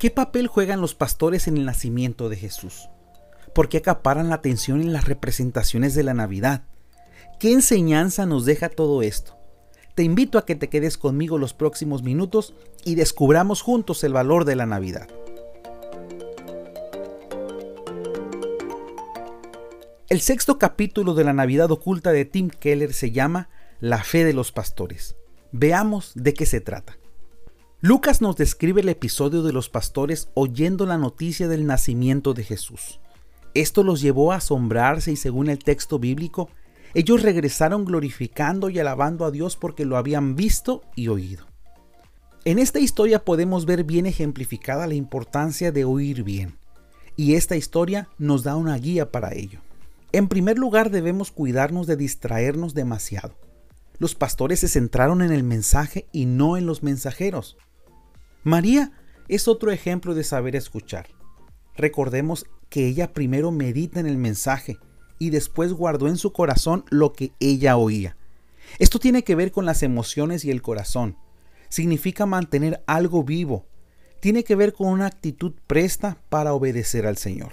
¿Qué papel juegan los pastores en el nacimiento de Jesús? ¿Por qué acaparan la atención en las representaciones de la Navidad? ¿Qué enseñanza nos deja todo esto? Te invito a que te quedes conmigo los próximos minutos y descubramos juntos el valor de la Navidad. El sexto capítulo de la Navidad oculta de Tim Keller se llama La fe de los pastores. Veamos de qué se trata. Lucas nos describe el episodio de los pastores oyendo la noticia del nacimiento de Jesús. Esto los llevó a asombrarse y según el texto bíblico, ellos regresaron glorificando y alabando a Dios porque lo habían visto y oído. En esta historia podemos ver bien ejemplificada la importancia de oír bien, y esta historia nos da una guía para ello. En primer lugar, debemos cuidarnos de distraernos demasiado. Los pastores se centraron en el mensaje y no en los mensajeros. María es otro ejemplo de saber escuchar. Recordemos que ella primero medita en el mensaje y después guardó en su corazón lo que ella oía. Esto tiene que ver con las emociones y el corazón. Significa mantener algo vivo. Tiene que ver con una actitud presta para obedecer al Señor.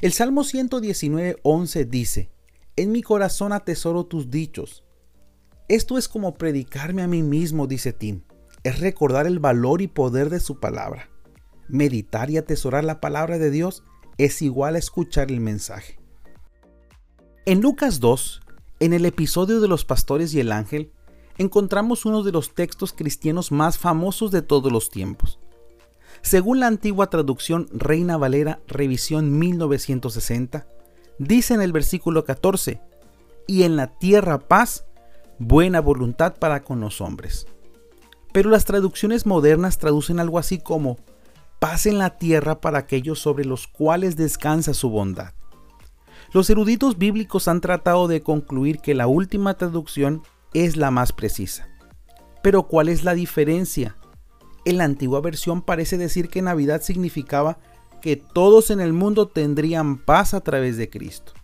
El Salmo 119, 11 dice, En mi corazón atesoro tus dichos. Esto es como predicarme a mí mismo, dice Tim. Es recordar el valor y poder de su palabra. Meditar y atesorar la palabra de Dios es igual a escuchar el mensaje. En Lucas 2, en el episodio de los pastores y el ángel, encontramos uno de los textos cristianos más famosos de todos los tiempos. Según la antigua traducción Reina Valera, revisión 1960, dice en el versículo 14, y en la tierra paz, buena voluntad para con los hombres. Pero las traducciones modernas traducen algo así como, paz en la tierra para aquellos sobre los cuales descansa su bondad. Los eruditos bíblicos han tratado de concluir que la última traducción es la más precisa. Pero ¿cuál es la diferencia? En la antigua versión parece decir que Navidad significaba que todos en el mundo tendrían paz a través de Cristo.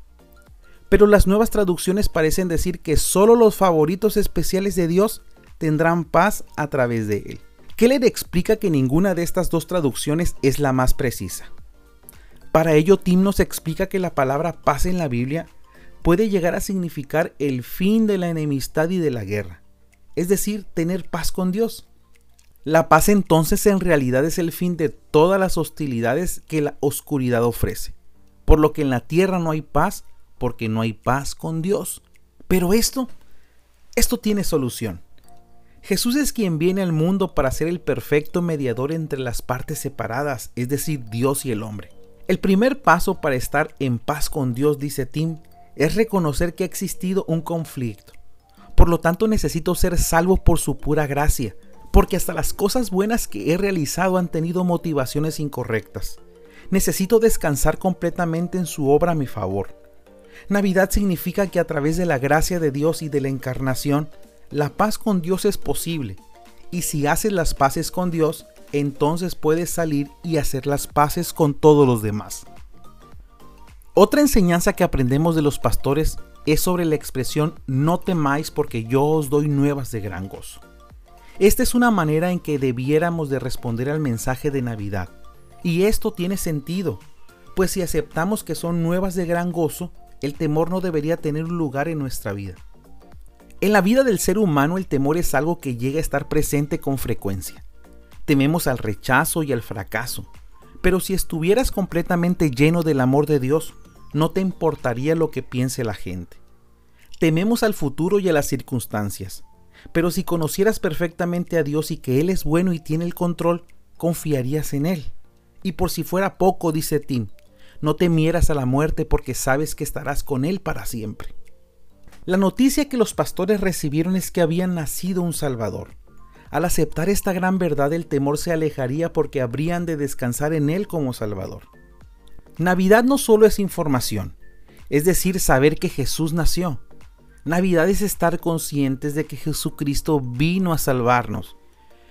Pero las nuevas traducciones parecen decir que solo los favoritos especiales de Dios tendrán paz a través de Él. Keller explica que ninguna de estas dos traducciones es la más precisa. Para ello, Tim nos explica que la palabra paz en la Biblia puede llegar a significar el fin de la enemistad y de la guerra, es decir, tener paz con Dios. La paz entonces en realidad es el fin de todas las hostilidades que la oscuridad ofrece. Por lo que en la tierra no hay paz porque no hay paz con Dios. Pero esto, esto tiene solución. Jesús es quien viene al mundo para ser el perfecto mediador entre las partes separadas, es decir, Dios y el hombre. El primer paso para estar en paz con Dios, dice Tim, es reconocer que ha existido un conflicto. Por lo tanto, necesito ser salvo por su pura gracia porque hasta las cosas buenas que he realizado han tenido motivaciones incorrectas. Necesito descansar completamente en su obra a mi favor. Navidad significa que a través de la gracia de Dios y de la encarnación, la paz con Dios es posible. Y si haces las paces con Dios, entonces puedes salir y hacer las paces con todos los demás. Otra enseñanza que aprendemos de los pastores es sobre la expresión no temáis porque yo os doy nuevas de gran gozo. Esta es una manera en que debiéramos de responder al mensaje de Navidad. Y esto tiene sentido, pues si aceptamos que son nuevas de gran gozo, el temor no debería tener un lugar en nuestra vida. En la vida del ser humano el temor es algo que llega a estar presente con frecuencia. Tememos al rechazo y al fracaso, pero si estuvieras completamente lleno del amor de Dios, no te importaría lo que piense la gente. Tememos al futuro y a las circunstancias, pero si conocieras perfectamente a Dios y que Él es bueno y tiene el control, confiarías en Él. Y por si fuera poco, dice Tim, no temieras a la muerte porque sabes que estarás con Él para siempre. La noticia que los pastores recibieron es que había nacido un Salvador. Al aceptar esta gran verdad el temor se alejaría porque habrían de descansar en Él como Salvador. Navidad no solo es información, es decir, saber que Jesús nació, Navidad es estar conscientes de que Jesucristo vino a salvarnos.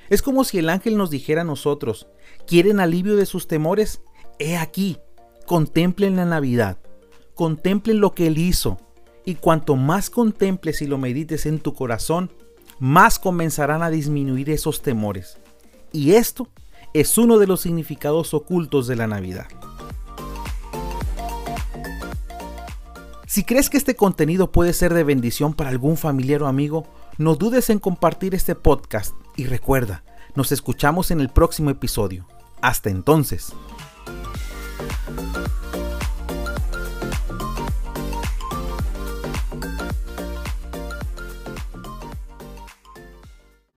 Es como si el ángel nos dijera a nosotros, ¿quieren alivio de sus temores? He aquí, contemplen la Navidad, contemplen lo que Él hizo, y cuanto más contemples y lo medites en tu corazón, más comenzarán a disminuir esos temores. Y esto, es uno de los significados ocultos de la Navidad. Si crees que este contenido puede ser de bendición para algún familiar o amigo, no dudes en compartir este podcast y recuerda, nos escuchamos en el próximo episodio. Hasta entonces.